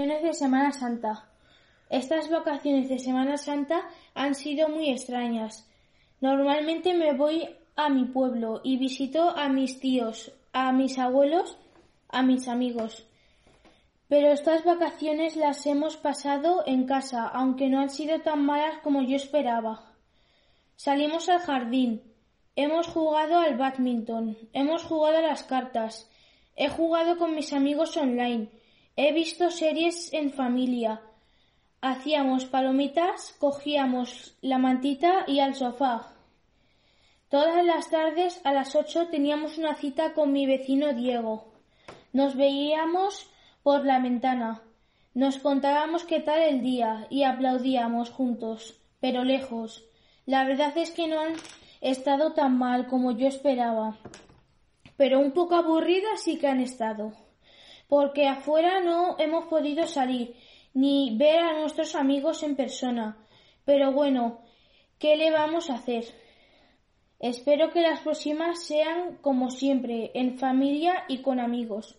De Semana Santa. Estas vacaciones de Semana Santa han sido muy extrañas. Normalmente me voy a mi pueblo y visito a mis tíos, a mis abuelos, a mis amigos. Pero estas vacaciones las hemos pasado en casa, aunque no han sido tan malas como yo esperaba. Salimos al jardín, hemos jugado al badminton, hemos jugado a las cartas, he jugado con mis amigos online, He visto series en familia. Hacíamos palomitas, cogíamos la mantita y al sofá. Todas las tardes a las ocho teníamos una cita con mi vecino Diego. Nos veíamos por la ventana. Nos contábamos qué tal el día y aplaudíamos juntos, pero lejos. La verdad es que no han estado tan mal como yo esperaba, pero un poco aburridas sí que han estado porque afuera no hemos podido salir ni ver a nuestros amigos en persona. Pero bueno, ¿qué le vamos a hacer? Espero que las próximas sean como siempre, en familia y con amigos.